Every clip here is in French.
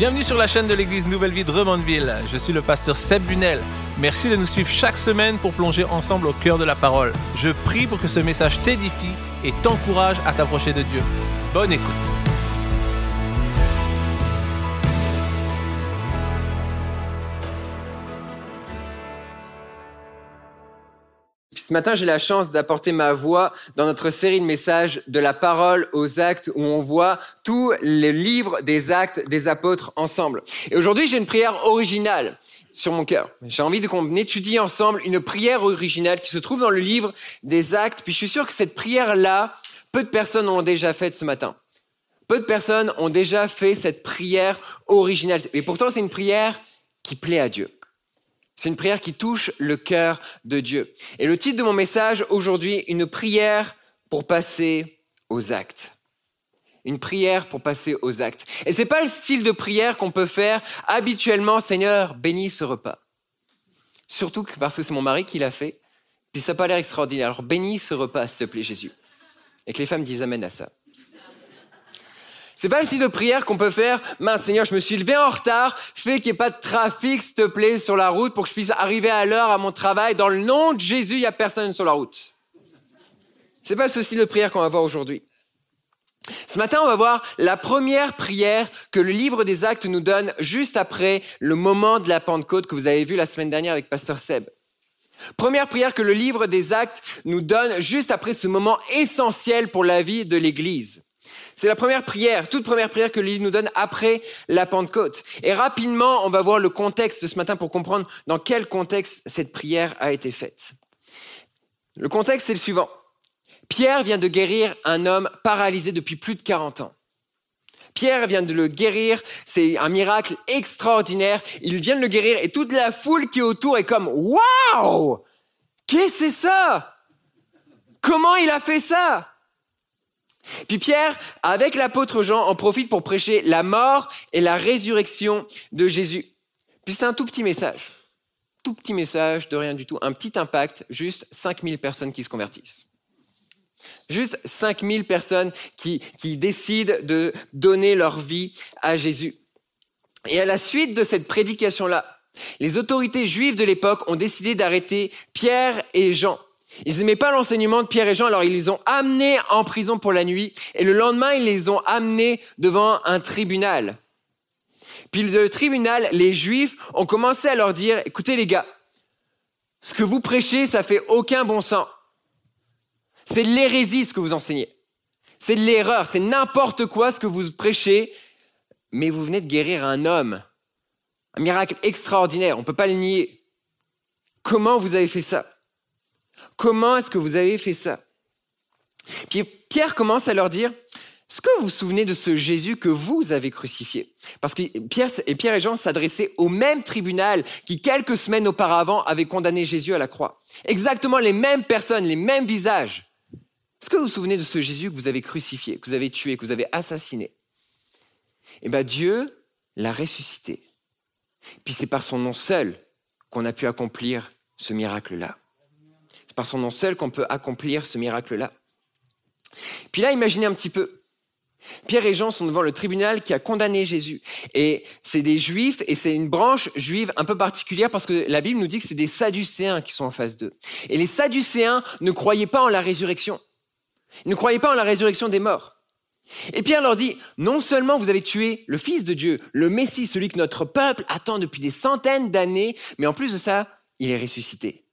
Bienvenue sur la chaîne de l'église Nouvelle Vie de Remondeville. Je suis le pasteur Seb Bunel. Merci de nous suivre chaque semaine pour plonger ensemble au cœur de la parole. Je prie pour que ce message t'édifie et t'encourage à t'approcher de Dieu. Bonne écoute. Ce matin, j'ai la chance d'apporter ma voix dans notre série de messages de la parole aux actes où on voit tous les livres des actes des apôtres ensemble. Et aujourd'hui, j'ai une prière originale sur mon cœur. J'ai envie qu'on étudie ensemble une prière originale qui se trouve dans le livre des actes. Puis je suis sûr que cette prière-là, peu de personnes l'ont déjà faite ce matin. Peu de personnes ont déjà fait cette prière originale. Et pourtant, c'est une prière qui plaît à Dieu. C'est une prière qui touche le cœur de Dieu. Et le titre de mon message aujourd'hui, une prière pour passer aux actes. Une prière pour passer aux actes. Et c'est pas le style de prière qu'on peut faire habituellement, Seigneur, bénis ce repas. Surtout parce que c'est mon mari qui l'a fait. Puis ça n'a pas l'air extraordinaire. Alors bénis ce repas, s'il te plaît, Jésus. Et que les femmes disent Amen à ça. C'est pas le style de prière qu'on peut faire. Mince Seigneur, je me suis levé en retard. Fais qu'il n'y ait pas de trafic, s'il te plaît, sur la route pour que je puisse arriver à l'heure à mon travail. Dans le nom de Jésus, il n'y a personne sur la route. C'est pas ce style de prière qu'on va voir aujourd'hui. Ce matin, on va voir la première prière que le livre des actes nous donne juste après le moment de la Pentecôte que vous avez vu la semaine dernière avec Pasteur Seb. Première prière que le livre des actes nous donne juste après ce moment essentiel pour la vie de l'Église. C'est la première prière, toute première prière que livre nous donne après la Pentecôte. Et rapidement, on va voir le contexte de ce matin pour comprendre dans quel contexte cette prière a été faite. Le contexte, c'est le suivant. Pierre vient de guérir un homme paralysé depuis plus de 40 ans. Pierre vient de le guérir, c'est un miracle extraordinaire. Il vient de le guérir et toute la foule qui est autour est comme Waouh Qu'est-ce que c'est ça? Comment il a fait ça? Puis Pierre, avec l'apôtre Jean, en profite pour prêcher la mort et la résurrection de Jésus. Puis c'est un tout petit message. Tout petit message de rien du tout. Un petit impact, juste 5000 personnes qui se convertissent. Juste 5000 personnes qui, qui décident de donner leur vie à Jésus. Et à la suite de cette prédication-là, les autorités juives de l'époque ont décidé d'arrêter Pierre et Jean. Ils n'aimaient pas l'enseignement de Pierre et Jean, alors ils les ont amenés en prison pour la nuit, et le lendemain, ils les ont amenés devant un tribunal. Puis le tribunal, les Juifs ont commencé à leur dire, écoutez les gars, ce que vous prêchez, ça fait aucun bon sens. C'est de l'hérésie ce que vous enseignez. C'est de l'erreur, c'est n'importe quoi ce que vous prêchez, mais vous venez de guérir un homme. Un miracle extraordinaire, on ne peut pas le nier. Comment vous avez fait ça? Comment est-ce que vous avez fait ça? Puis Pierre commence à leur dire, est-ce que vous vous souvenez de ce Jésus que vous avez crucifié Parce que Pierre et, Pierre et Jean s'adressaient au même tribunal qui, quelques semaines auparavant, avait condamné Jésus à la croix. Exactement les mêmes personnes, les mêmes visages. Est-ce que vous vous souvenez de ce Jésus que vous avez crucifié, que vous avez tué, que vous avez assassiné? Eh bien, Dieu l'a ressuscité. Puis c'est par son nom seul qu'on a pu accomplir ce miracle-là. Son nom seul qu'on peut accomplir ce miracle-là. Puis là, imaginez un petit peu. Pierre et Jean sont devant le tribunal qui a condamné Jésus. Et c'est des juifs et c'est une branche juive un peu particulière parce que la Bible nous dit que c'est des sadducéens qui sont en face d'eux. Et les sadducéens ne croyaient pas en la résurrection. Ils ne croyaient pas en la résurrection des morts. Et Pierre leur dit, non seulement vous avez tué le Fils de Dieu, le Messie, celui que notre peuple attend depuis des centaines d'années, mais en plus de ça, il est ressuscité.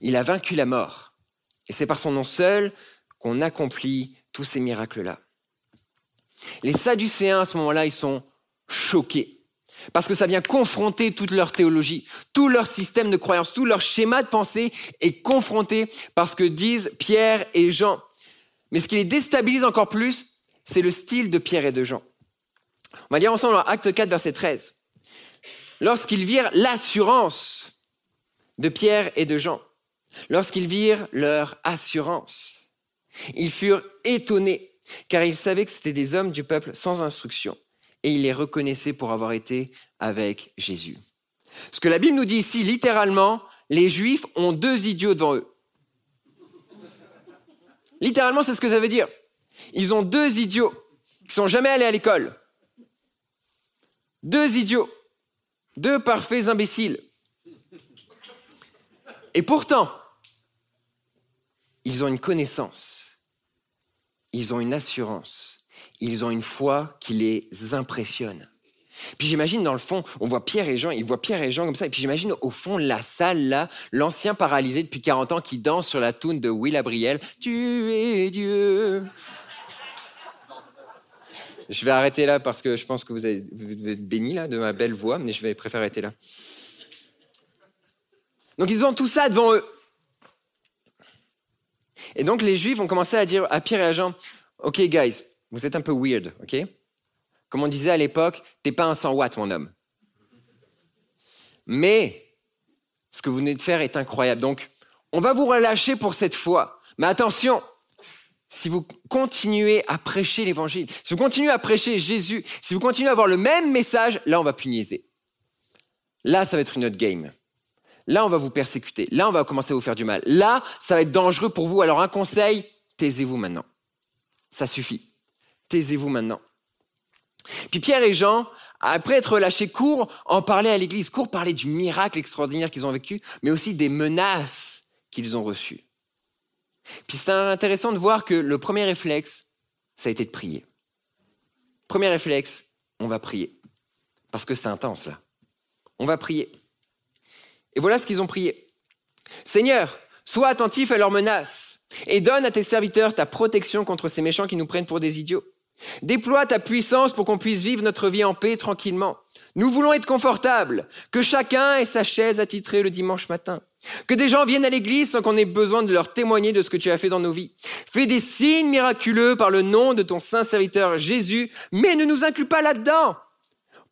Il a vaincu la mort. Et c'est par son nom seul qu'on accomplit tous ces miracles-là. Les Sadducéens, à ce moment-là, ils sont choqués. Parce que ça vient confronter toute leur théologie, tout leur système de croyance, tout leur schéma de pensée est confronté par ce que disent Pierre et Jean. Mais ce qui les déstabilise encore plus, c'est le style de Pierre et de Jean. On va lire ensemble dans Acte 4, verset 13. Lorsqu'ils virent l'assurance de Pierre et de Jean, Lorsqu'ils virent leur assurance, ils furent étonnés, car ils savaient que c'était des hommes du peuple sans instruction, et ils les reconnaissaient pour avoir été avec Jésus. Ce que la Bible nous dit ici, littéralement, les Juifs ont deux idiots devant eux. Littéralement, c'est ce que ça veut dire. Ils ont deux idiots qui sont jamais allés à l'école. Deux idiots. Deux parfaits imbéciles. Et pourtant, ils ont une connaissance, ils ont une assurance, ils ont une foi qui les impressionne. Puis j'imagine dans le fond, on voit Pierre et Jean, ils voient Pierre et Jean comme ça, et puis j'imagine au fond de la salle là, l'ancien paralysé depuis 40 ans qui danse sur la toune de Will Abriel, Tu es Dieu. Je vais arrêter là parce que je pense que vous, êtes béni là de ma belle voix, mais je vais préférer arrêter là. Donc ils ont tout ça devant eux. Et donc les Juifs ont commencé à dire à Pierre et à Jean, OK guys, vous êtes un peu weird, OK? Comme on disait à l'époque, t'es pas un 100 watts mon homme. Mais ce que vous venez de faire est incroyable. Donc on va vous relâcher pour cette fois. Mais attention, si vous continuez à prêcher l'évangile, si vous continuez à prêcher Jésus, si vous continuez à avoir le même message, là on va punir. Là ça va être une autre game. Là, on va vous persécuter. Là, on va commencer à vous faire du mal. Là, ça va être dangereux pour vous. Alors, un conseil, taisez-vous maintenant. Ça suffit. Taisez-vous maintenant. Puis Pierre et Jean, après être relâchés, courent en parler à l'église, courent parler du miracle extraordinaire qu'ils ont vécu, mais aussi des menaces qu'ils ont reçues. Puis c'est intéressant de voir que le premier réflexe, ça a été de prier. Premier réflexe, on va prier. Parce que c'est intense là. On va prier. Et voilà ce qu'ils ont prié. Seigneur, sois attentif à leurs menaces et donne à tes serviteurs ta protection contre ces méchants qui nous prennent pour des idiots. Déploie ta puissance pour qu'on puisse vivre notre vie en paix tranquillement. Nous voulons être confortables, que chacun ait sa chaise attitrée le dimanche matin, que des gens viennent à l'église sans qu'on ait besoin de leur témoigner de ce que tu as fait dans nos vies. Fais des signes miraculeux par le nom de ton saint serviteur Jésus, mais ne nous inclus pas là-dedans.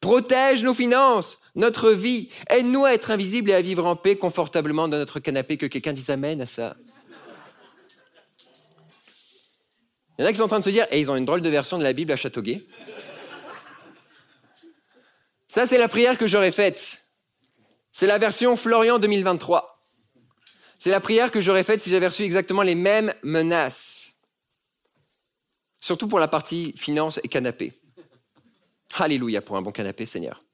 Protège nos finances, notre vie. Aide-nous à être invisibles et à vivre en paix confortablement dans notre canapé. Que quelqu'un dise Amen à ça. Il y en a qui sont en train de se dire, et ils ont une drôle de version de la Bible à Châteauguay. Ça, c'est la prière que j'aurais faite. C'est la version Florian 2023. C'est la prière que j'aurais faite si j'avais reçu exactement les mêmes menaces. Surtout pour la partie finance et canapé. Alléluia pour un bon canapé, Seigneur.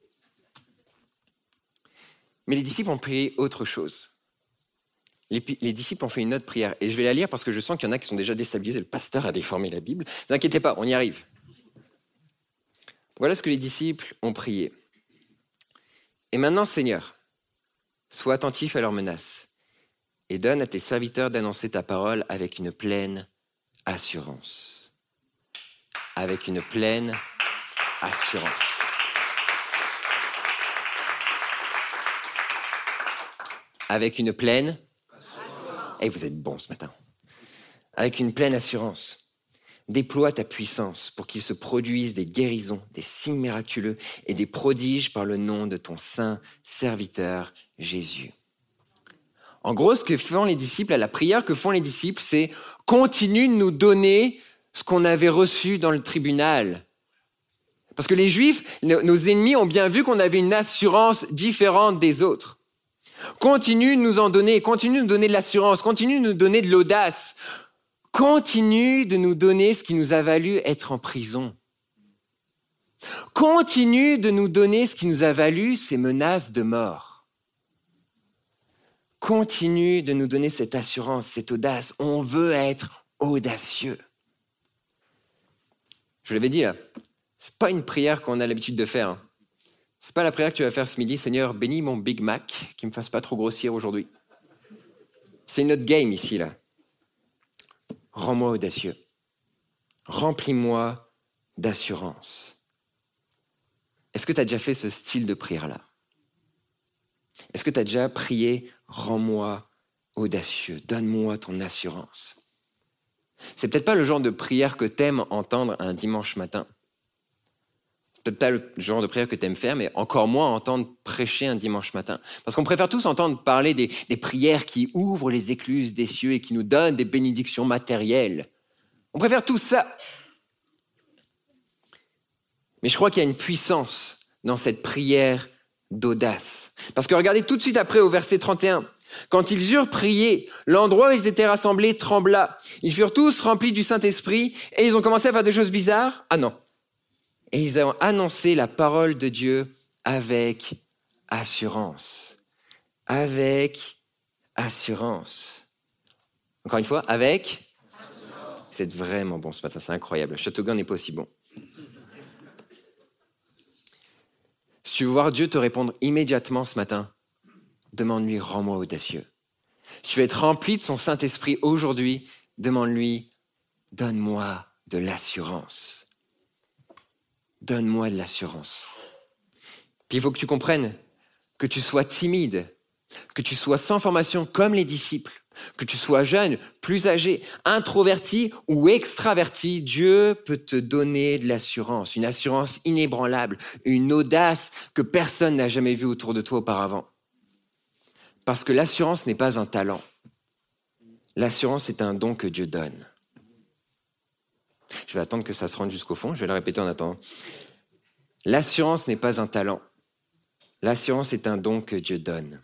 Mais les disciples ont prié autre chose. Les, disciples ont fait une autre prière. Et je vais la lire parce que je sens qu'il y en a qui sont déjà déstabilisés. Le pasteur a déformé la Bible. Ne vous inquiétez pas, on y arrive. Voilà ce que les disciples ont prié. Et maintenant, Seigneur, sois attentif à leurs menaces et donne à tes serviteurs d'annoncer ta parole avec une pleine assurance. Avec une pleine assurance. Avec une pleine. Et vous êtes bon ce matin. Avec une pleine assurance. Déploie ta puissance pour qu'il se produise des guérisons, des signes miraculeux et des prodiges par le nom de ton saint serviteur Jésus. En gros, ce que font les disciples, à la prière que font les disciples, c'est continue de nous donner ce qu'on avait reçu dans le tribunal. Parce que les Juifs, nos ennemis ont bien vu qu'on avait une assurance différente des autres. Continue de nous en donner, continue de nous donner de l'assurance, continue de nous donner de l'audace, continue de nous donner ce qui nous a valu être en prison. Continue de nous donner ce qui nous a valu ces menaces de mort. Continue de nous donner cette assurance, cette audace. On veut être audacieux. Je l'avais dit, c'est pas une prière qu'on a l'habitude de faire. Hein. C'est pas la prière que tu vas faire ce midi, Seigneur, bénis mon Big Mac, qui me fasse pas trop grossir aujourd'hui. C'est notre game ici, là. Rends-moi audacieux. Remplis-moi d'assurance. Est-ce que tu as déjà fait ce style de prière-là? Est-ce que tu as déjà prié Rends-moi audacieux, donne-moi ton assurance? C'est peut-être pas le genre de prière que t'aimes entendre un dimanche matin peut-être pas le genre de prière que tu aimes faire, mais encore moins entendre prêcher un dimanche matin. Parce qu'on préfère tous entendre parler des, des, prières qui ouvrent les écluses des cieux et qui nous donnent des bénédictions matérielles. On préfère tout ça. Mais je crois qu'il y a une puissance dans cette prière d'audace. Parce que regardez tout de suite après au verset 31. Quand ils eurent prié, l'endroit où ils étaient rassemblés trembla. Ils furent tous remplis du Saint-Esprit et ils ont commencé à faire des choses bizarres. Ah non, et ils ont annoncé la parole de Dieu avec assurance. Avec assurance. Encore une fois, avec C'est vraiment bon ce matin, c'est incroyable. Châteauguin n'est pas aussi bon. Si tu veux voir Dieu te répondre immédiatement ce matin, demande-lui, rends-moi audacieux. Si tu veux être rempli de son Saint-Esprit aujourd'hui, demande-lui, donne-moi de l'assurance. Donne-moi de l'assurance. Puis il faut que tu comprennes que tu sois timide, que tu sois sans formation comme les disciples, que tu sois jeune, plus âgé, introverti ou extraverti, Dieu peut te donner de l'assurance, une assurance inébranlable, une audace que personne n'a jamais vue autour de toi auparavant. Parce que l'assurance n'est pas un talent. L'assurance est un don que Dieu donne. Je vais attendre que ça se rende jusqu'au fond, je vais le répéter en attendant. L'assurance n'est pas un talent. L'assurance est un don que Dieu donne.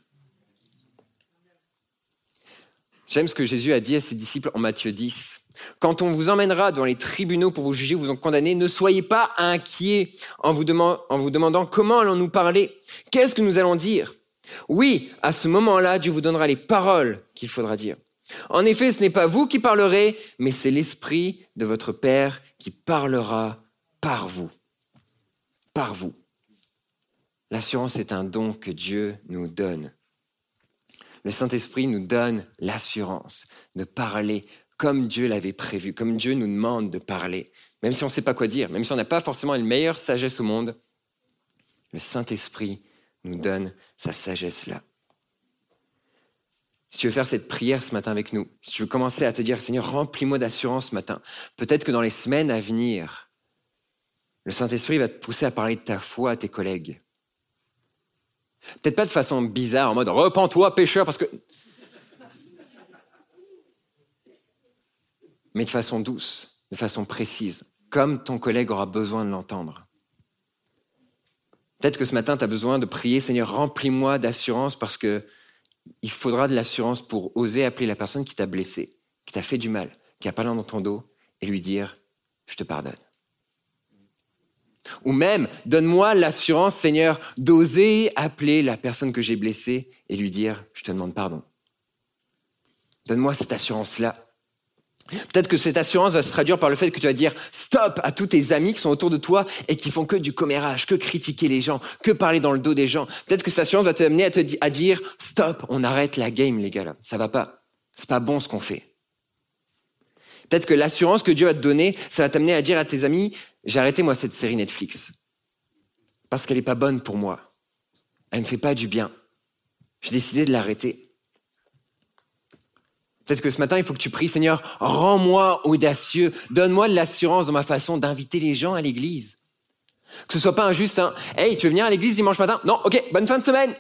J'aime ce que Jésus a dit à ses disciples en Matthieu 10. Quand on vous emmènera devant les tribunaux pour vous juger, vous en condamner, ne soyez pas inquiets en vous, en vous demandant comment allons-nous parler, qu'est-ce que nous allons dire? Oui, à ce moment-là, Dieu vous donnera les paroles qu'il faudra dire. En effet, ce n'est pas vous qui parlerez, mais c'est l'Esprit de votre Père qui parlera par vous. Par vous. L'assurance est un don que Dieu nous donne. Le Saint-Esprit nous donne l'assurance de parler comme Dieu l'avait prévu, comme Dieu nous demande de parler, même si on ne sait pas quoi dire, même si on n'a pas forcément une meilleure sagesse au monde. Le Saint-Esprit nous donne sa sagesse-là. Si tu veux faire cette prière ce matin avec nous, si tu veux commencer à te dire, Seigneur, remplis-moi d'assurance ce matin, peut-être que dans les semaines à venir, le Saint-Esprit va te pousser à parler de ta foi à tes collègues. Peut-être pas de façon bizarre, en mode repens-toi, pécheur, parce que. Mais de façon douce, de façon précise, comme ton collègue aura besoin de l'entendre. Peut-être que ce matin, tu as besoin de prier, Seigneur, remplis-moi d'assurance parce que il faudra de l'assurance pour oser appeler la personne qui t'a blessé, qui t'a fait du mal, qui a parlé dans ton dos et lui dire, je te pardonne. Ou même, donne-moi l'assurance, Seigneur, d'oser appeler la personne que j'ai blessée et lui dire, je te demande pardon. Donne-moi cette assurance-là. Peut-être que cette assurance va se traduire par le fait que tu vas dire stop à tous tes amis qui sont autour de toi et qui font que du commérage, que critiquer les gens, que parler dans le dos des gens. Peut-être que cette assurance va te amener à, dire stop, on arrête la game, les gars, là. Ça va pas. C'est pas bon ce qu'on fait. Peut-être que l'assurance que Dieu va te donner, ça va t'amener à dire à tes amis j'ai arrêté, moi, cette série Netflix. Parce qu'elle n'est pas bonne pour moi. Elle ne me fait pas du bien. J'ai décidé de l'arrêter. Peut-être que ce matin, il faut que tu pries, Seigneur, rends-moi audacieux, donne-moi de l'assurance dans ma façon d'inviter les gens à l'église. Que ce soit pas injuste, hein. Hey, tu veux venir à l'église dimanche matin? Non, ok, bonne fin de semaine.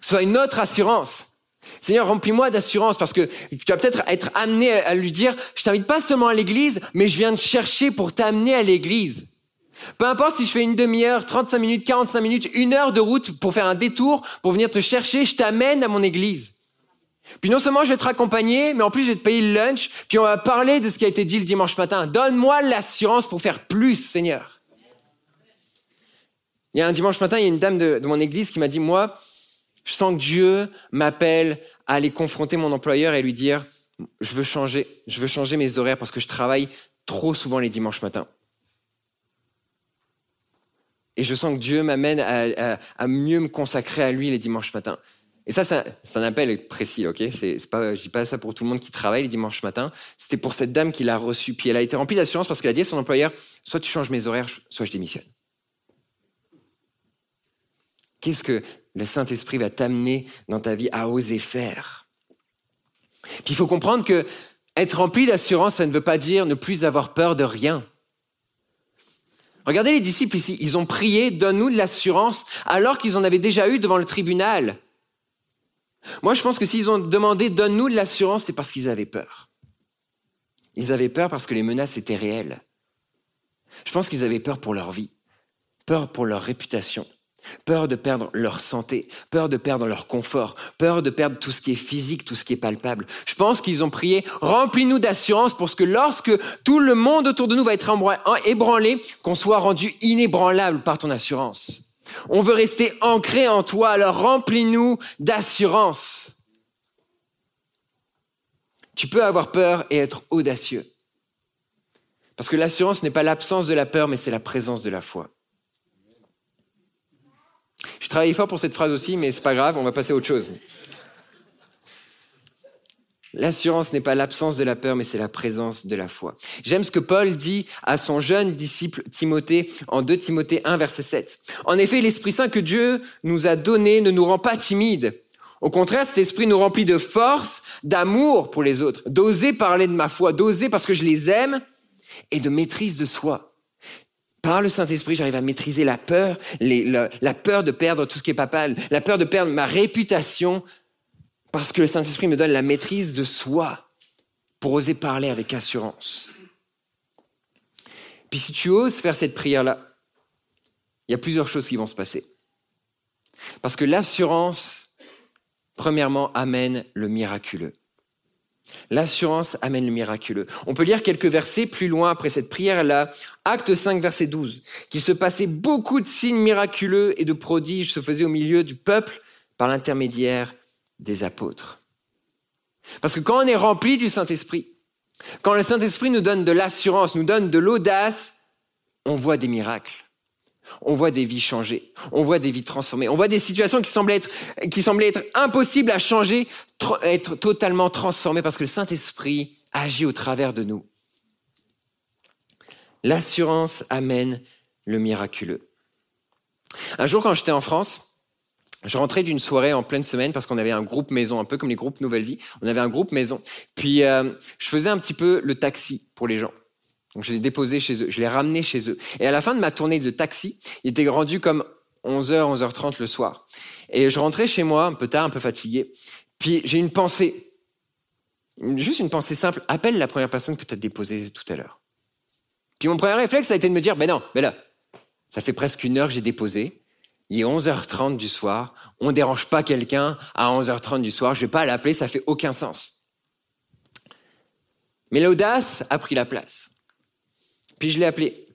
Soit une autre assurance. Seigneur, remplis-moi d'assurance parce que tu vas peut-être être amené à lui dire, je t'invite pas seulement à l'église, mais je viens te chercher pour t'amener à l'église. Peu importe si je fais une demi-heure, 35 minutes, 45 minutes, une heure de route pour faire un détour, pour venir te chercher, je t'amène à mon église. Puis non seulement je vais te raccompagner, mais en plus je vais te payer le lunch, puis on va parler de ce qui a été dit le dimanche matin. Donne-moi l'assurance pour faire plus, Seigneur. Il y a un dimanche matin, il y a une dame de, mon église qui m'a dit, moi, je sens que Dieu m'appelle à aller confronter mon employeur et lui dire, je veux changer, je veux changer mes horaires parce que je travaille trop souvent les dimanches matins. Et je sens que Dieu m'amène à, mieux me consacrer à lui les dimanches matins. Et ça, c'est un appel précis, ok? C'est pas, je dis pas ça pour tout le monde qui travaille les dimanches matins. C'était pour cette dame qui l'a reçu. Puis elle a été remplie d'assurance parce qu'elle a dit à son employeur, soit tu changes mes horaires, soit je démissionne. Qu'est-ce que le Saint-Esprit va t'amener dans ta vie à oser faire? Puis il faut comprendre que être rempli d'assurance, ça ne veut pas dire ne plus avoir peur de rien. Regardez les disciples ici, ils ont prié, donne-nous de l'assurance, alors qu'ils en avaient déjà eu devant le tribunal. Moi, je pense que s'ils ont demandé, donne-nous de l'assurance, c'est parce qu'ils avaient peur. Ils avaient peur parce que les menaces étaient réelles. Je pense qu'ils avaient peur pour leur vie, peur pour leur réputation, Peur de perdre leur santé, peur de perdre leur confort, peur de perdre tout ce qui est physique, tout ce qui est palpable. Je pense qu'ils ont prié, remplis-nous d'assurance pour que lorsque tout le monde autour de nous va être ébranlé, qu'on soit rendu inébranlable par ton assurance. On veut rester ancré en toi, alors remplis-nous d'assurance. Tu peux avoir peur et être audacieux. Parce que l'assurance n'est pas l'absence de la peur, mais c'est la présence de la foi. Je travaillé fort pour cette phrase aussi, mais c'est pas grave, on va passer à autre chose. L'assurance n'est pas l'absence de la peur, mais c'est la présence de la foi. J'aime ce que Paul dit à son jeune disciple Timothée en 2 Timothée 1, verset 7. En effet, l'Esprit Saint que Dieu nous a donné ne nous rend pas timides. Au contraire, cet esprit nous remplit de force, d'amour pour les autres, d'oser parler de ma foi, d'oser parce que je les aime et de maîtrise de soi. Par le Saint-Esprit, j'arrive à maîtriser la peur, la, peur de perdre tout ce qui est papal, la peur de perdre ma réputation, parce que le Saint-Esprit me donne la maîtrise de soi pour oser parler avec assurance. Puis si tu oses faire cette prière-là, il y a plusieurs choses qui vont se passer. Parce que l'assurance, premièrement, amène le miraculeux. L'assurance amène le miraculeux. On peut lire quelques versets plus loin après cette prière-là. Acte 5, verset 12. Qu'il se passait beaucoup de signes miraculeux et de prodiges se faisaient au milieu du peuple par l'intermédiaire des apôtres. Parce que quand on est rempli du Saint-Esprit, quand le Saint-Esprit nous donne de l'assurance, nous donne de l'audace, on voit des miracles. On voit des vies changer, on voit des vies transformées, on voit des situations qui semblaient être, qui être impossibles à changer, être totalement transformées parce que le Saint-Esprit agit au travers de nous. L'assurance amène le miraculeux. Un jour, quand j'étais en France, je rentrais d'une soirée en pleine semaine parce qu'on avait un groupe maison, un peu comme les groupes Nouvelle Vie. On avait un groupe maison. Puis, euh, je faisais un petit peu le taxi pour les gens. Donc je l'ai déposé chez eux, je l'ai ramené chez eux. Et à la fin de ma tournée de taxi, il était rendu comme 11h, 11h30 le soir. Et je rentrais chez moi, un peu tard, un peu fatigué. Puis j'ai une pensée, juste une pensée simple, appelle la première personne que tu as déposée tout à l'heure. Puis mon premier réflexe, ça a été de me dire, mais non, mais là, ça fait presque une heure que j'ai déposé. Il est 11h30 du soir. On ne dérange pas quelqu'un à 11h30 du soir. Je vais pas l'appeler, ça fait aucun sens. Mais l'audace a pris la place. Puis je l'ai appelé.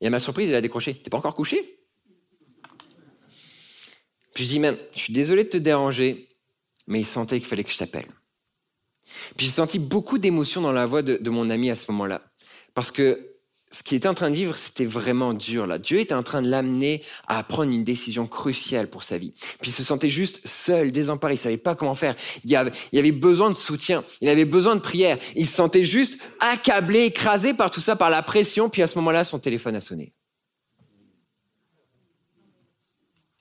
Et à ma surprise, il a décroché. T'es pas encore couché? Puis je dis, man, je suis désolé de te déranger, mais il sentait qu'il fallait que je t'appelle. Puis j'ai senti beaucoup d'émotion dans la voix de, de mon ami à ce moment-là. Parce que ce qu'il était en train de vivre, c'était vraiment dur là. Dieu était en train de l'amener à prendre une décision cruciale pour sa vie. Puis il se sentait juste seul, désemparé, il savait pas comment faire. Il avait, il avait besoin de soutien, il avait besoin de prière. Il se sentait juste accablé, écrasé par tout ça, par la pression. Puis à ce moment-là, son téléphone a sonné.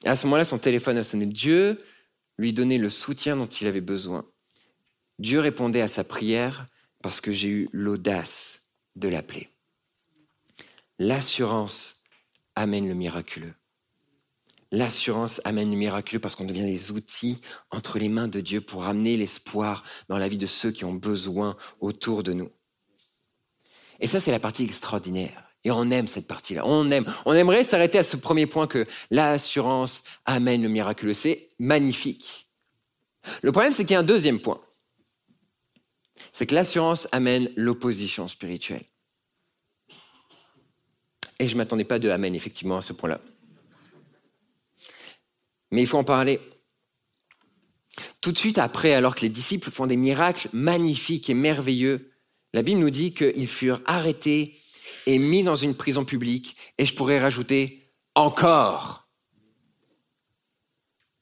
À ce moment-là, son téléphone a sonné. Dieu lui donnait le soutien dont il avait besoin. Dieu répondait à sa prière parce que j'ai eu l'audace de l'appeler. L'assurance amène le miraculeux. L'assurance amène le miraculeux parce qu'on devient des outils entre les mains de Dieu pour amener l'espoir dans la vie de ceux qui ont besoin autour de nous. Et ça, c'est la partie extraordinaire. Et on aime cette partie-là. On aime. On aimerait s'arrêter à ce premier point que l'assurance amène le miraculeux. C'est magnifique. Le problème, c'est qu'il y a un deuxième point. C'est que l'assurance amène l'opposition spirituelle. Et je ne m'attendais pas de Amen, effectivement, à ce point-là. Mais il faut en parler. Tout de suite après, alors que les disciples font des miracles magnifiques et merveilleux, la Bible nous dit qu'ils furent arrêtés et mis dans une prison publique, et je pourrais rajouter encore.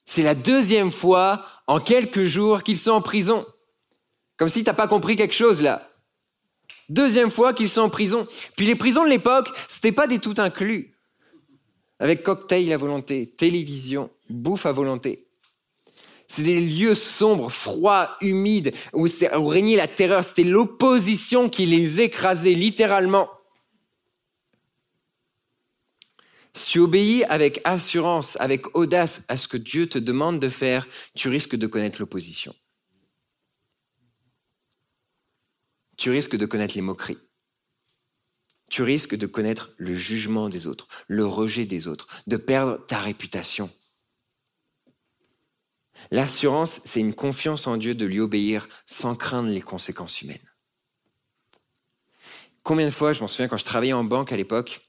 C'est la deuxième fois en quelques jours qu'ils sont en prison. Comme si tu n'as pas compris quelque chose là. Deuxième fois qu'ils sont en prison. Puis les prisons de l'époque, c'était pas des tout inclus. Avec cocktail à volonté, télévision, bouffe à volonté. C'est des lieux sombres, froids, humides, où, où régnait la terreur. C'était l'opposition qui les écrasait littéralement. Si tu obéis avec assurance, avec audace à ce que Dieu te demande de faire, tu risques de connaître l'opposition. Tu risques de connaître les moqueries. tu risques de connaître le jugement des autres, le rejet des autres, de perdre ta réputation. L'assurance, c'est une confiance en Dieu de lui obéir sans craindre les conséquences humaines. Combien de fois, je m'en souviens quand je travaillais en banque à l'époque,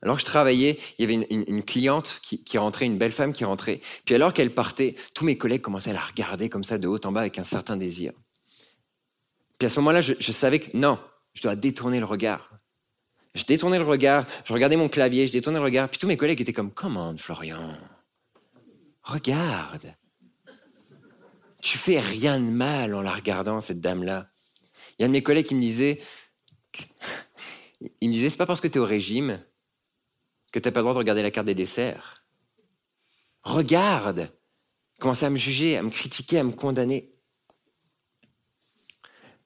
alors que je travaillais, il y avait une, cliente qui, rentrait, une belle femme qui rentrait. Puis alors qu'elle partait, tous mes collègues commençaient à la regarder comme ça de haut en bas avec un certain désir. Puis à ce moment-là, je, savais que non, je dois détourner le regard. Je détournais le regard, je regardais mon clavier, je détournais le regard. Puis tous mes collègues étaient comme, comment, Florian Regarde. Je fais rien de mal en la regardant, cette dame-là. Il y a un de mes collègues qui me disait, il me disait, c'est pas parce que tu es au régime que tu n'as pas le droit de regarder la carte des desserts. Regarde. Commencer à me juger, à me critiquer, à me condamner.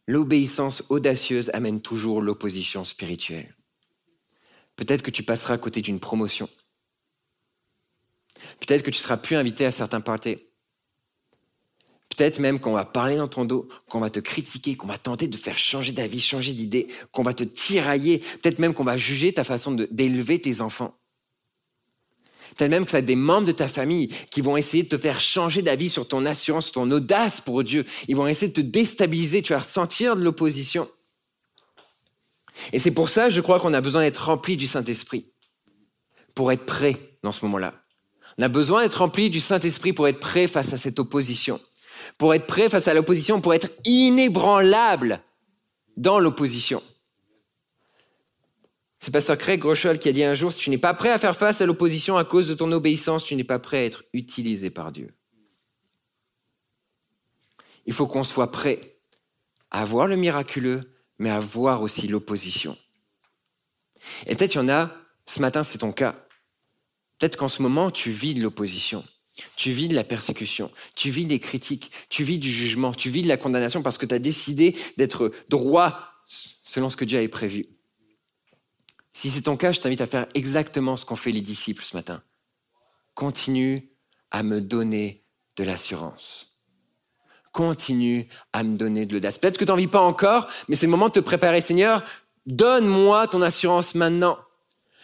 L'obéissance audacieuse amène toujours l'opposition spirituelle. Peut-être que tu passeras à côté d'une promotion. Peut-être que tu seras plus invité à certains parties. Peut-être même qu'on va parler dans ton dos, qu'on va te critiquer, qu'on va tenter de faire changer d'avis, changer d'idée, qu'on va te tirailler. Peut-être même qu'on va juger ta façon d'élever tes enfants. Peut-être même que tu as des membres de ta famille qui vont essayer de te faire changer d'avis sur ton assurance, sur ton audace pour Dieu. Ils vont essayer de te déstabiliser. Tu vas ressentir de l'opposition. Et c'est pour ça, je crois qu'on a besoin d'être rempli du Saint-Esprit pour être prêt dans ce moment-là. On a besoin d'être rempli du Saint-Esprit pour être prêt face à cette opposition, pour être prêt face à l'opposition, pour être inébranlable dans l'opposition. C'est Pasteur Craig Groeschel qui a dit un jour, si tu n'es pas prêt à faire face à l'opposition à cause de ton obéissance, tu n'es pas prêt à être utilisé par Dieu. Il faut qu'on soit prêt à voir le miraculeux, mais à voir aussi l'opposition. Et peut-être il y en a, ce matin c'est ton cas. Peut-être qu'en ce moment tu vis de l'opposition, tu vis de la persécution, tu vis des critiques, tu vis du jugement, tu vis de la condamnation parce que tu as décidé d'être droit selon ce que Dieu avait prévu. Si c'est ton cas, je t'invite à faire exactement ce qu'ont fait les disciples ce matin. Continue à me donner de l'assurance continue à me donner de l'audace. Peut-être que tu n'en vis pas encore, mais c'est le moment de te préparer. Seigneur, donne-moi ton assurance maintenant.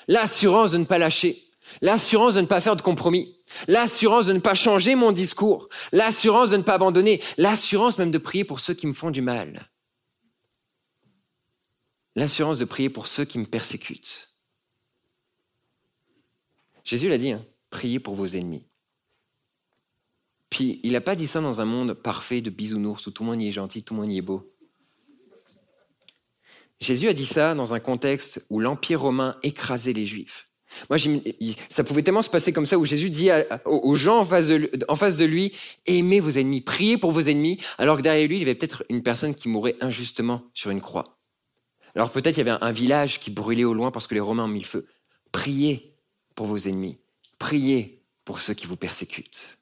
L'assurance de ne pas lâcher. L'assurance de ne pas faire de compromis. L'assurance de ne pas changer mon discours. L'assurance de ne pas abandonner. L'assurance même de prier pour ceux qui me font du mal. L'assurance de prier pour ceux qui me persécutent. Jésus l'a dit, hein, priez pour vos ennemis. Puis il n'a pas dit ça dans un monde parfait de bisounours où tout le monde y est gentil, tout le monde y est beau. Jésus a dit ça dans un contexte où l'Empire romain écrasait les Juifs. Moi, ça pouvait tellement se passer comme ça, où Jésus dit aux gens en face, de, lui, aimez vos ennemis, priez pour vos ennemis, alors que derrière lui, il y avait peut-être une personne qui mourait injustement sur une croix. Alors peut-être il y avait un village qui brûlait au loin parce que les Romains ont mis le feu. Priez pour vos ennemis, priez pour ceux qui vous persécutent.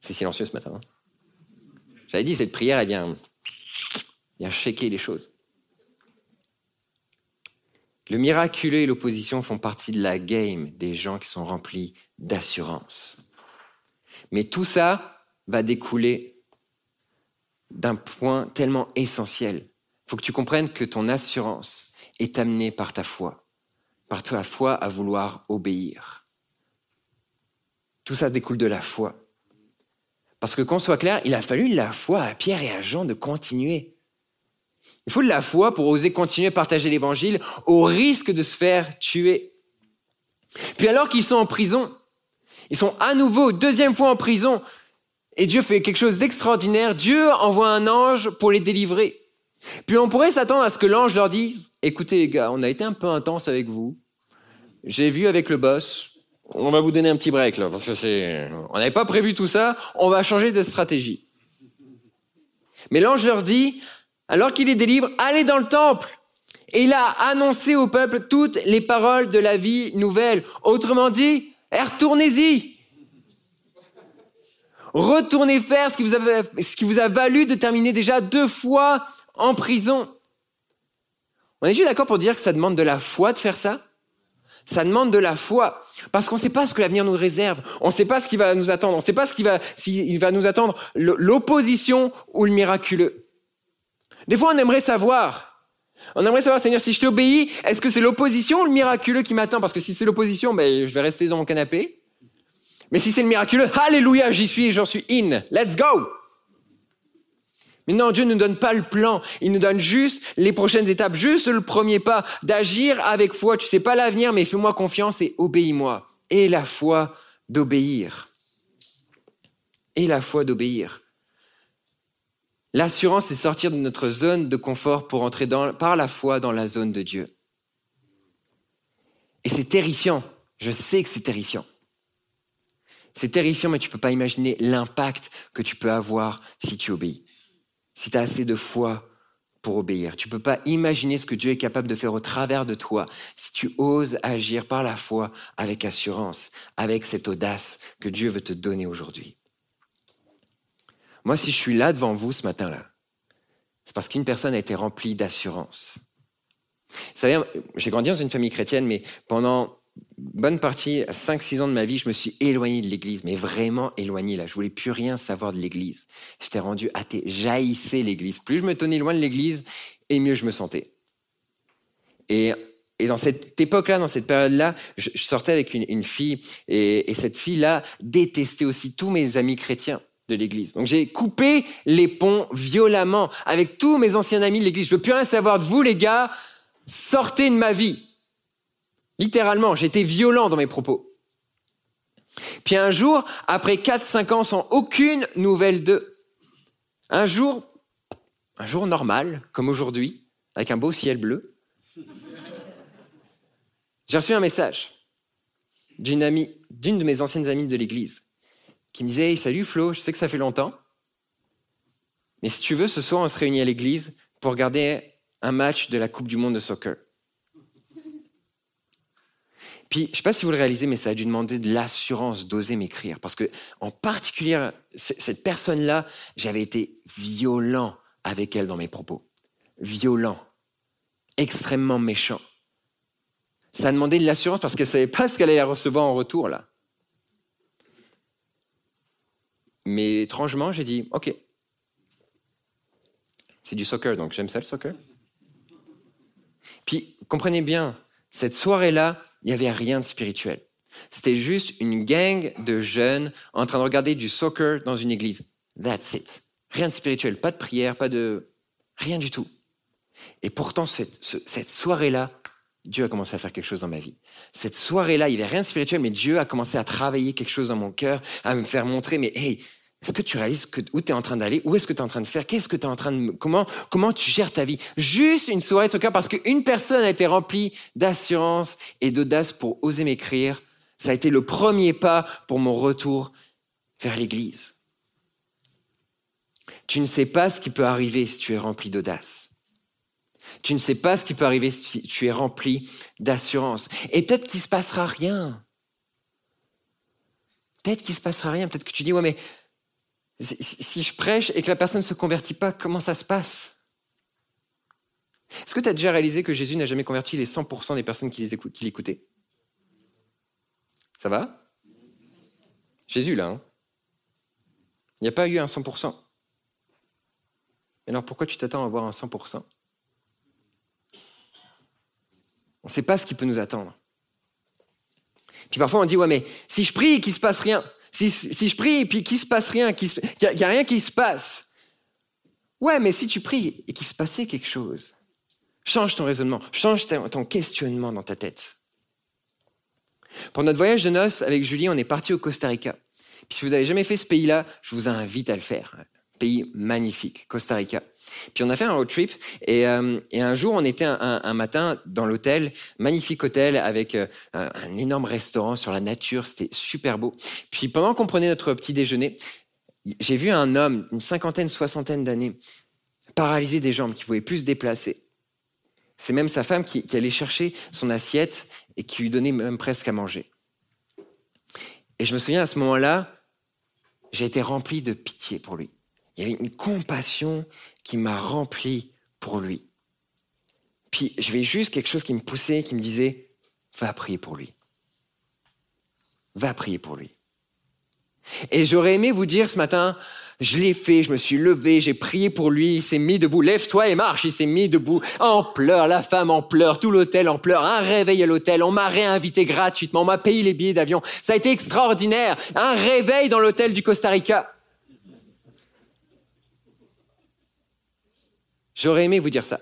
C'est silencieux ce matin. Hein. J'avais dit, cette prière, elle vient, vient shaker les choses. Le miraculeux et l'opposition font partie de la game des gens qui sont remplis d'assurance. Mais tout ça va découler d'un point tellement essentiel. Il faut que tu comprennes que ton assurance est amenée par ta foi, par ta foi à vouloir obéir. Tout ça découle de la foi. Parce que qu'on soit clair, il a fallu la foi à Pierre et à Jean de continuer. Il faut de la foi pour oser continuer à partager l'évangile au risque de se faire tuer. Puis alors qu'ils sont en prison, ils sont à nouveau deuxième fois en prison, et Dieu fait quelque chose d'extraordinaire. Dieu envoie un ange pour les délivrer. Puis on pourrait s'attendre à ce que l'ange leur dise, écoutez les gars, on a été un peu intense avec vous. J'ai vu avec le boss, on va vous donner un petit break là, parce que c'est, on n'avait pas prévu tout ça, on va changer de stratégie. Mais l'ange leur dit, alors qu'il les délivre, allez dans le temple. Et il a annoncé au peuple toutes les paroles de la vie nouvelle. Autrement dit, retournez-y. Retournez faire ce qui, vous a, ce qui vous a valu de terminer déjà deux fois en prison. On est juste d'accord pour dire que ça demande de la foi de faire ça? Ça demande de la foi. Parce qu'on ne sait pas ce que l'avenir nous réserve. On ne sait pas ce qui va nous attendre. On ne sait pas ce qui va, s'il va nous attendre l'opposition ou le miraculeux. Des fois, on aimerait savoir. On aimerait savoir, Seigneur, si je t'obéis, est-ce que c'est l'opposition ou le miraculeux qui m'attend? Parce que si c'est l'opposition, ben, je vais rester dans mon canapé. Mais si c'est le miraculeux, alléluia, j'y suis, j'en suis in. Let's go mais non, Dieu ne nous donne pas le plan. Il nous donne juste les prochaines étapes, juste le premier pas, d'agir avec foi. Tu sais pas l'avenir, mais fais-moi confiance et obéis-moi. Et la foi d'obéir. Et la foi d'obéir. L'assurance, c'est sortir de notre zone de confort pour entrer par la foi dans la zone de Dieu. Et c'est terrifiant. Je sais que c'est terrifiant. C'est terrifiant, mais tu peux pas imaginer l'impact que tu peux avoir si tu obéis si tu as assez de foi pour obéir. Tu peux pas imaginer ce que Dieu est capable de faire au travers de toi si tu oses agir par la foi avec assurance, avec cette audace que Dieu veut te donner aujourd'hui. Moi, si je suis là devant vous ce matin-là, c'est parce qu'une personne a été remplie d'assurance. Vous savez, j'ai grandi dans une famille chrétienne, mais pendant bonne partie, 5-6 ans de ma vie, je me suis éloigné de l'Église, mais vraiment éloigné là. Je voulais plus rien savoir de l'Église. J'étais rendu athée, j'haïssais l'Église. Plus je me tenais loin de l'Église, et mieux je me sentais. Et, et dans cette époque-là, dans cette période-là, je, sortais avec une, une fille, et, et cette fille-là détestait aussi tous mes amis chrétiens de l'Église. Donc j'ai coupé les ponts violemment avec tous mes anciens amis de l'Église. Je veux plus rien savoir de vous, les gars. Sortez de ma vie. Littéralement, j'étais violent dans mes propos. Puis un jour, après 4-5 ans sans aucune nouvelle d'eux, un jour, un jour normal, comme aujourd'hui, avec un beau ciel bleu, j'ai reçu un message d'une amie, d'une de mes anciennes amies de l'église, qui me disait Salut Flo, je sais que ça fait longtemps, mais si tu veux, ce soir, on se réunit à l'église pour regarder un match de la Coupe du Monde de soccer. Puis, je ne sais pas si vous le réalisez, mais ça a dû demander de l'assurance d'oser m'écrire. Parce que, en particulier, cette personne-là, j'avais été violent avec elle dans mes propos. Violent. Extrêmement méchant. Ça a demandé de l'assurance parce qu'elle ne savait pas ce qu'elle allait recevoir en retour, là. Mais étrangement, j'ai dit, OK. C'est du soccer, donc j'aime ça le soccer. Puis, comprenez bien, cette soirée-là, il n'y avait rien de spirituel. C'était juste une gang de jeunes en train de regarder du soccer dans une église. That's it. Rien de spirituel, pas de prière, pas de... Rien du tout. Et pourtant, cette, soirée-là, Dieu a commencé à faire quelque chose dans ma vie. Cette soirée-là, il n'y avait rien de spirituel, mais Dieu a commencé à travailler quelque chose dans mon cœur, à me faire montrer, mais hey, est-ce que tu réalises où tu es en train d'aller? Où est-ce que tu es en train de faire? Qu'est-ce que tu es en train de... Comment, comment tu gères ta vie? Juste une soirée de soccer parce qu'une personne a été remplie d'assurance et d'audace pour oser m'écrire. Ça a été le premier pas pour mon retour vers l'Église. Tu ne sais pas ce qui peut arriver si tu es rempli d'audace. Tu ne sais pas ce qui peut arriver si tu es rempli d'assurance. Et peut-être qu'il ne se passera rien. Peut-être qu'il ne se passera rien. Peut-être que tu dis, ouais, mais si je prêche et que la personne ne se convertit pas, comment ça se passe? Est-ce que tu as déjà réalisé que Jésus n'a jamais converti les 100% des personnes qui l'écoutaient? Ça va? Jésus, là, hein. Il n'y a pas eu un 100%. Alors pourquoi tu t'attends à avoir un 100% On ne sait pas ce qui peut nous attendre. Puis parfois on dit, ouais, mais si je prie et qu'il ne se passe rien, si, je prie et puis qu'il se passe rien, qu'il n'y a, rien qui se passe. Ouais, mais si tu pries et qu'il se passait quelque chose, change ton raisonnement, change ton questionnement dans ta tête. Pour notre voyage de noces avec Julie, on est parti au Costa Rica. Puis si vous n'avez jamais fait ce pays-là, je vous invite à le faire. Pays magnifique, Costa Rica. Puis on a fait un road trip et, euh, un jour on était un, matin dans l'hôtel, magnifique hôtel avec euh, un énorme restaurant sur la nature, c'était super beau. Puis pendant qu'on prenait notre petit déjeuner, j'ai vu un homme, une cinquantaine, soixantaine d'années, paralysé des jambes, qui pouvait plus se déplacer. C'est même sa femme qui, qui allait chercher son assiette et qui lui donnait même presque à manger. Et je me souviens à ce moment-là, j'ai été rempli de pitié pour lui. Il y avait une compassion qui m'a rempli pour lui. Puis je vais juste quelque chose qui me poussait, qui me disait, va prier pour lui. Va prier pour lui. Et j'aurais aimé vous dire ce matin, Je l'ai fait, je me suis levé, j'ai prié pour lui, il s'est mis debout. Lève-toi et marche, il s'est mis debout. En pleurs, la femme en pleurs, tout l'hôtel en pleurs, un réveil à l'hôtel, on m'a réinvité gratuitement, on m'a payé les billets d'avion. Ça a été extraordinaire. Un réveil dans l'hôtel du Costa Rica. J'aurais aimé vous dire ça.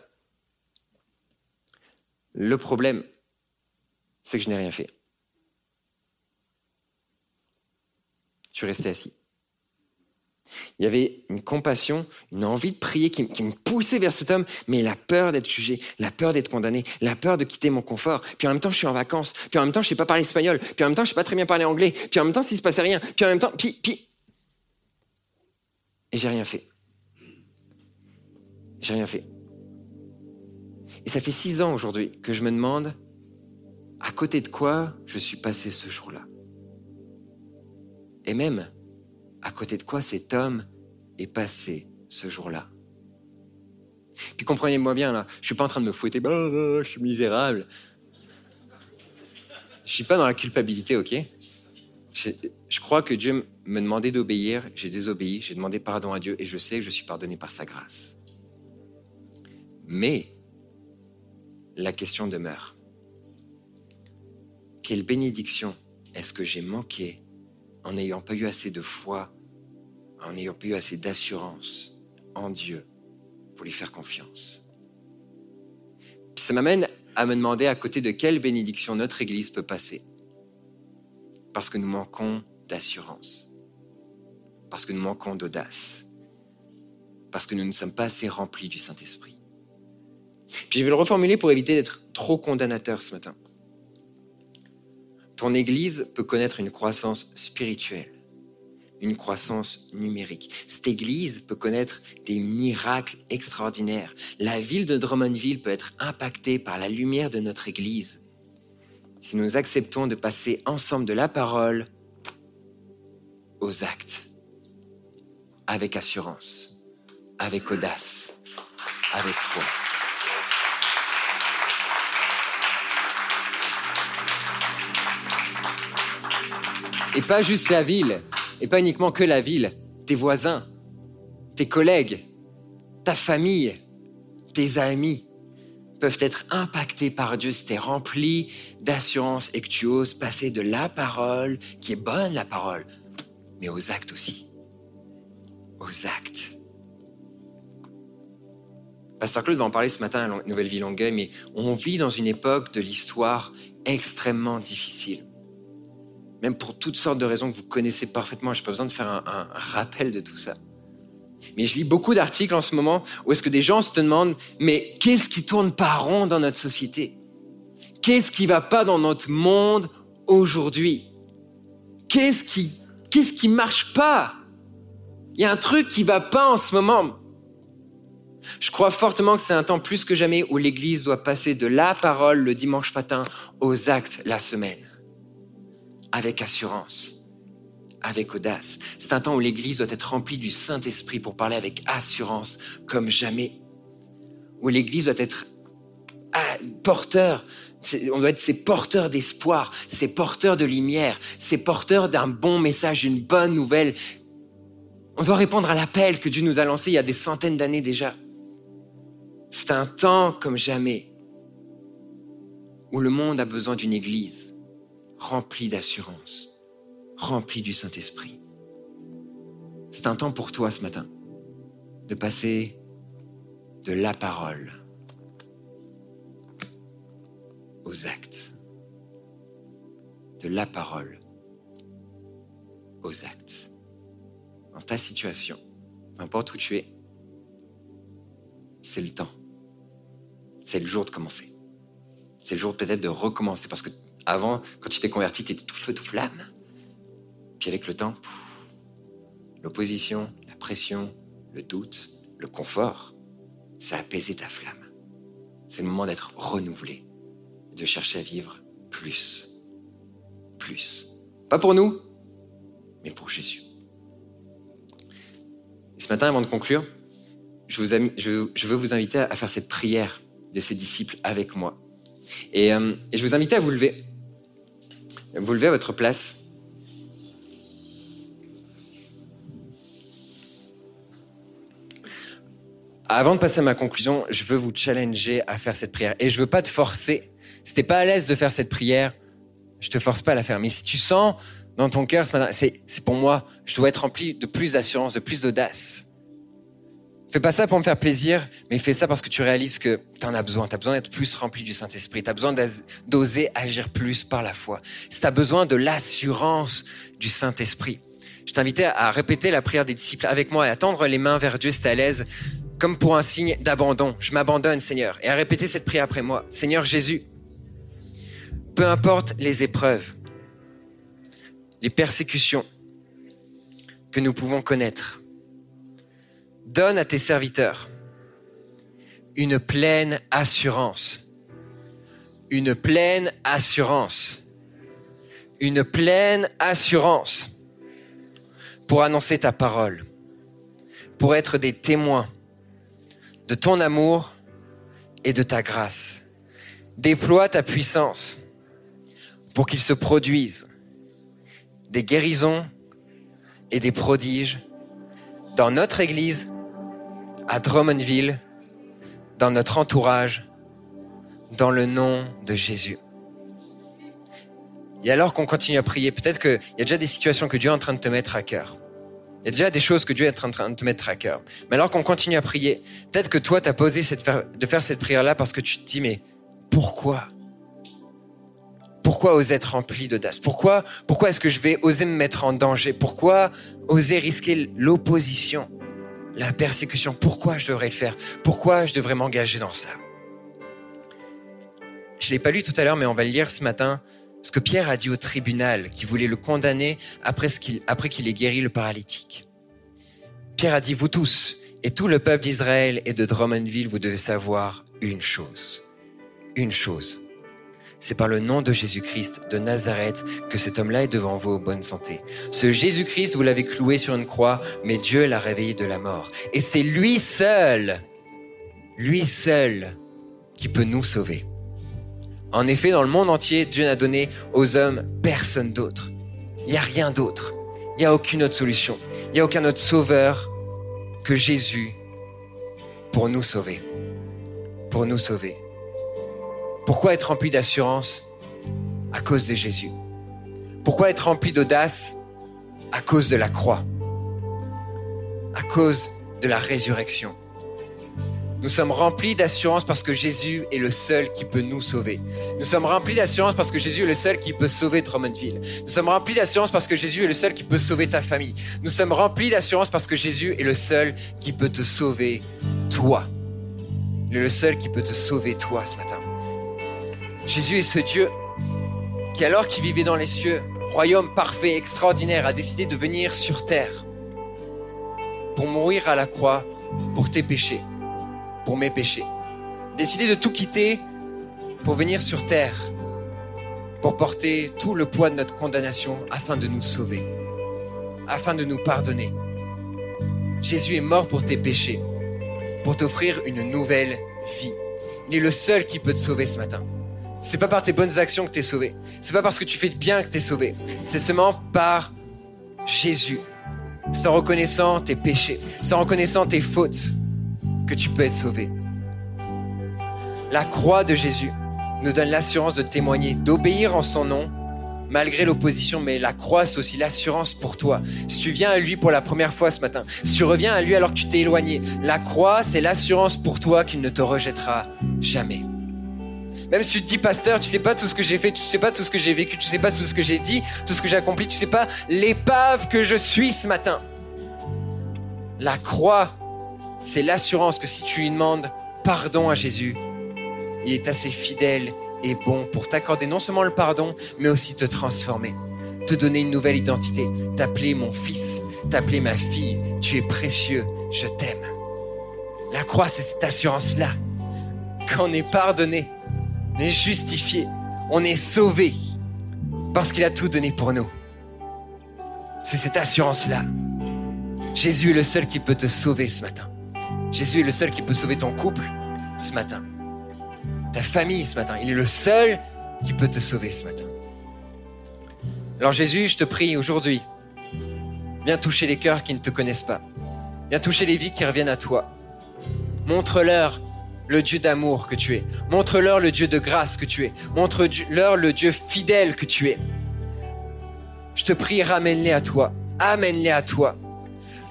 Le problème, c'est que je n'ai rien fait. Je suis resté assis. Il y avait une compassion, une envie de prier qui, me poussait vers cet homme, mais la peur d'être jugé, la peur d'être condamné, la peur de quitter mon confort. Puis en même temps, je suis en vacances. Puis en même temps, je ne sais pas parler espagnol. Puis en même temps, je ne sais pas très bien parler anglais. Puis en même temps, s'il se passait rien. Puis en même temps, puis, puis. Et j'ai rien fait. J'ai rien fait. Et ça fait six ans aujourd'hui que je me demande à côté de quoi je suis passé ce jour-là? Et même à côté de quoi cet homme est passé ce jour-là? Puis comprenez-moi bien, là, je suis pas en train de me fouetter, bah, bah, je suis misérable. Je suis pas dans la culpabilité, ok? Je, crois que Dieu me demandait d'obéir, j'ai désobéi, j'ai demandé pardon à Dieu et je sais que je suis pardonné par sa grâce. Mais la question demeure. Quelle bénédiction est-ce que j'ai manqué en n'ayant pas eu assez de foi, en n'ayant pas eu assez d'assurance en Dieu pour lui faire confiance? Ça m'amène à me demander à côté de quelle bénédiction notre Église peut passer. Parce que nous manquons d'assurance, parce que nous manquons d'audace, parce que nous ne sommes pas assez remplis du Saint-Esprit. Puis je vais le reformuler pour éviter d'être trop condamnateur ce matin. Ton Église peut connaître une croissance spirituelle, une croissance numérique. Cette Église peut connaître des miracles extraordinaires. La ville de Drummondville peut être impactée par la lumière de notre Église si nous acceptons de passer ensemble de la parole aux actes, avec assurance, avec audace, avec foi. Et pas juste la ville, et pas uniquement que la ville, tes voisins, tes collègues, ta famille, tes amis peuvent être impactés par Dieu. Si tu es rempli d'assurance et que tu oses passer de la parole, qui est bonne la parole, mais aux actes aussi. Aux actes. Pasteur Claude va en parler ce matin à Nouvelle Vie Longueuil, mais on vit dans une époque de l'histoire extrêmement difficile même pour toutes sortes de raisons que vous connaissez parfaitement. Je n'ai pas besoin de faire un, rappel de tout ça. Mais je lis beaucoup d'articles en ce moment où est-ce que des gens se demandent, mais qu'est-ce qui tourne pas rond dans notre société? Qu'est-ce qui va pas dans notre monde aujourd'hui? Qu'est-ce qui, qu'est-ce qui marche pas? Il y a un truc qui va pas en ce moment. Je crois fortement que c'est un temps plus que jamais où l'Église doit passer de la parole le dimanche matin aux actes la semaine avec assurance, avec audace. C'est un temps où l'Église doit être remplie du Saint-Esprit pour parler avec assurance comme jamais. Où l'Église doit être ah, porteur, on doit être ces porteurs d'espoir, ces porteurs de lumière, ces porteurs d'un bon message, d'une bonne nouvelle. On doit répondre à l'appel que Dieu nous a lancé il y a des centaines d'années déjà. C'est un temps comme jamais où le monde a besoin d'une Église rempli d'assurance, rempli du Saint-Esprit. C'est un temps pour toi ce matin de passer de la parole aux actes. De la parole aux actes. Dans ta situation, n'importe où tu es, c'est le temps. C'est le jour de commencer. C'est le jour peut-être de recommencer parce que avant, quand tu t'es converti, tu étais tout feu, tout flamme. Puis avec le temps, l'opposition, la pression, le doute, le confort, ça a apaisé ta flamme. C'est le moment d'être renouvelé, de chercher à vivre plus. Plus. Pas pour nous, mais pour Jésus. ce matin, avant de conclure, je, veux vous inviter à faire cette prière de ces disciples avec moi. Et, euh, et je vous invite à vous lever. Vous levez à votre place. Avant de passer à ma conclusion, je veux vous challenger à faire cette prière. Et je ne veux pas te forcer. Si t'es pas à l'aise de faire cette prière, je te force pas à la faire. Mais si tu sens dans ton cœur ce matin, c'est pour moi, je dois être rempli de plus d'assurance, de plus d'audace. Fais pas ça pour me faire plaisir, mais fais ça parce que tu réalises que tu en as besoin. Tu as besoin d'être plus rempli du Saint-Esprit. Tu as besoin d'oser agir plus par la foi. Si tu as besoin de l'assurance du Saint-Esprit, je t'invitais à répéter la prière des disciples avec moi et à tendre les mains vers Dieu si tu à l'aise comme pour un signe d'abandon. Je m'abandonne, Seigneur. Et à répéter cette prière après moi. Seigneur Jésus, peu importe les épreuves, les persécutions que nous pouvons connaître, donne à tes serviteurs une pleine assurance. Une pleine assurance. Une pleine assurance pour annoncer ta parole, pour être des témoins de ton amour et de ta grâce. Déploie ta puissance pour qu'il se produise des guérisons et des prodiges dans notre Église, à Drummondville, dans notre entourage, dans le nom de Jésus. Et alors qu'on continue à prier, peut-être qu'il y a déjà des situations que Dieu est en train de te mettre à cœur. Il y a déjà des choses que Dieu est en train de te mettre à cœur. Mais alors qu'on continue à prier, peut-être que toi, tu as posé de faire cette prière-là parce que tu te dis, mais pourquoi? Pourquoi oser être rempli d'audace? Pourquoi, pourquoi est-ce que je vais oser me mettre en danger? Pourquoi oser risquer l'opposition, la persécution Pourquoi je devrais le faire? Pourquoi je devrais m'engager dans ça? Je l'ai pas lu tout à l'heure, mais on va le lire ce matin ce que Pierre a dit au tribunal qui voulait le condamner après qu'il après qu'il ait guéri le paralytique. Pierre a dit, vous tous et tout le peuple d'Israël et de Drummondville, vous devez savoir une chose. Une chose. C'est par le nom de Jésus-Christ de Nazareth que cet homme-là est devant vous bonne santé. Ce Jésus-Christ, vous l'avez cloué sur une croix, mais Dieu l'a réveillé de la mort. Et c'est lui seul, lui seul, qui peut nous sauver. En effet, dans le monde entier, Dieu n'a donné aux hommes personne d'autre. Il n'y a rien d'autre. Il n'y a aucune autre solution. Il n'y a aucun autre sauveur que Jésus pour nous sauver. Pour nous sauver. Pourquoi être rempli d'assurance À cause de Jésus? Pourquoi être rempli d'audace À cause de la croix? À cause de la résurrection. Nous sommes remplis d'assurance parce que Jésus est le seul qui peut nous sauver. Nous sommes remplis d'assurance parce que Jésus est le seul qui peut sauver Drummondville. Nous sommes remplis d'assurance parce que Jésus est le seul qui peut sauver ta famille. Nous sommes remplis d'assurance parce que Jésus est le seul qui peut te sauver toi. Il est le seul qui peut te sauver toi ce matin. Jésus est ce Dieu qui, alors qu'il vivait dans les cieux, royaume parfait, extraordinaire, a décidé de venir sur terre pour mourir à la croix pour tes péchés pour mes péchés. Décider de tout quitter pour venir sur terre, pour porter tout le poids de notre condamnation afin de nous sauver, afin de nous pardonner. Jésus est mort pour tes péchés, pour t'offrir une nouvelle vie. Il est le seul qui peut te sauver ce matin. C'est pas par tes bonnes actions que tu es sauvé. C'est pas parce que tu fais de bien que tu es sauvé. C'est seulement par Jésus. C'est en reconnaissant tes péchés, c'est en reconnaissant tes fautes, que tu peux être sauvé. La croix de Jésus nous donne l'assurance de témoigner, d'obéir en son nom, malgré l'opposition, mais la croix, c'est aussi l'assurance pour toi. Si tu viens à lui pour la première fois ce matin, si tu reviens à lui alors que tu t'es éloigné, la croix, c'est l'assurance pour toi qu'il ne te rejettera jamais. Même si tu te dis, pasteur, tu sais pas tout ce que j'ai fait, tu sais pas tout ce que j'ai vécu, tu sais pas tout ce que j'ai dit, tout ce que j'ai accompli, tu sais pas l'épave que je suis ce matin. La croix c'est l'assurance que si tu lui demandes pardon à Jésus, il est assez fidèle et bon pour t'accorder non seulement le pardon, mais aussi te transformer, te donner une nouvelle identité, t'appeler mon fils, t'appeler ma fille, tu es précieux, je t'aime. La croix, c'est cette assurance-là. Quand on est pardonné, on est justifié, on est sauvé, parce qu'il a tout donné pour nous. C'est cette assurance-là. Jésus est le seul qui peut te sauver ce matin. Jésus est le seul qui peut sauver ton couple ce matin. Ta famille ce matin. Il est le seul qui peut te sauver ce matin. Alors Jésus, je te prie aujourd'hui, viens toucher les cœurs qui ne te connaissent pas. Viens toucher les vies qui reviennent à toi. Montre-leur le Dieu d'amour que tu es. Montre-leur le Dieu de grâce que tu es. Montre-leur le Dieu fidèle que tu es. Je te prie, ramène-les à toi. Amène-les à toi.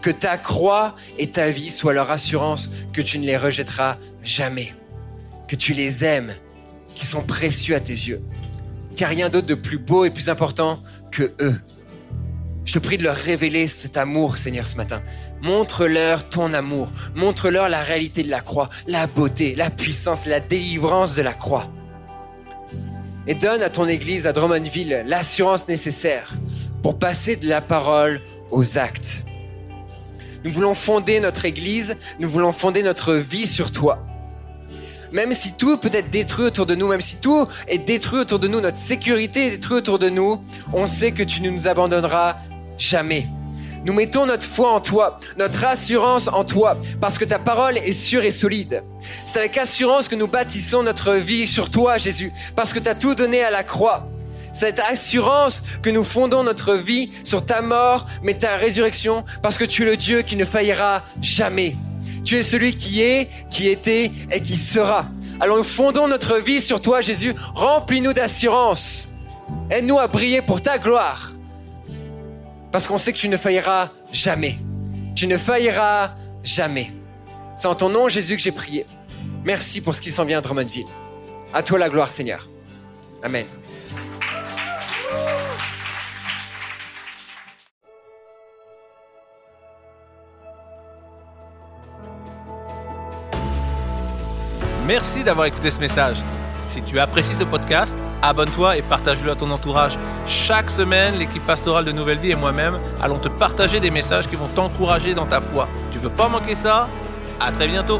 Que ta croix et ta vie soient leur assurance que tu ne les rejetteras jamais. Que tu les aimes, qui sont précieux à tes yeux. A rien d'autre de plus beau et plus important que eux. Je te prie de leur révéler cet amour, Seigneur, ce matin. Montre-leur ton amour. Montre-leur la réalité de la croix, la beauté, la puissance, la délivrance de la croix. Et donne à ton Église à Drummondville l'assurance nécessaire pour passer de la parole aux actes. Nous voulons fonder notre Église, nous voulons fonder notre vie sur toi. Même si tout peut être détruit autour de nous, même si tout est détruit autour de nous, notre sécurité est détruite autour de nous, on sait que tu ne nous abandonneras jamais. Nous mettons notre foi en toi, notre assurance en toi, parce que ta parole est sûre et solide. C'est avec assurance que nous bâtissons notre vie sur toi, Jésus, parce que tu as tout donné à la croix. C'est Cette assurance que nous fondons notre vie sur ta mort, mais ta résurrection, parce que tu es le Dieu qui ne faillira jamais. Tu es celui qui est, qui était et qui sera. Alors nous fondons notre vie sur toi, Jésus. Remplis-nous d'assurance. Aide-nous à briller pour ta gloire. Parce qu'on sait que tu ne failliras jamais. Tu ne failliras jamais. C'est en ton nom, Jésus, que j'ai prié. Merci pour ce qui s'en vient à Drummondville. À toi la gloire, Seigneur. Amen. Merci d'avoir écouté ce message. Si tu apprécies ce podcast, abonne-toi et partage-le à ton entourage. Chaque semaine, l'équipe pastorale de Nouvelle Vie et moi-même allons te partager des messages qui vont t'encourager dans ta foi. Tu veux pas manquer ça? À très bientôt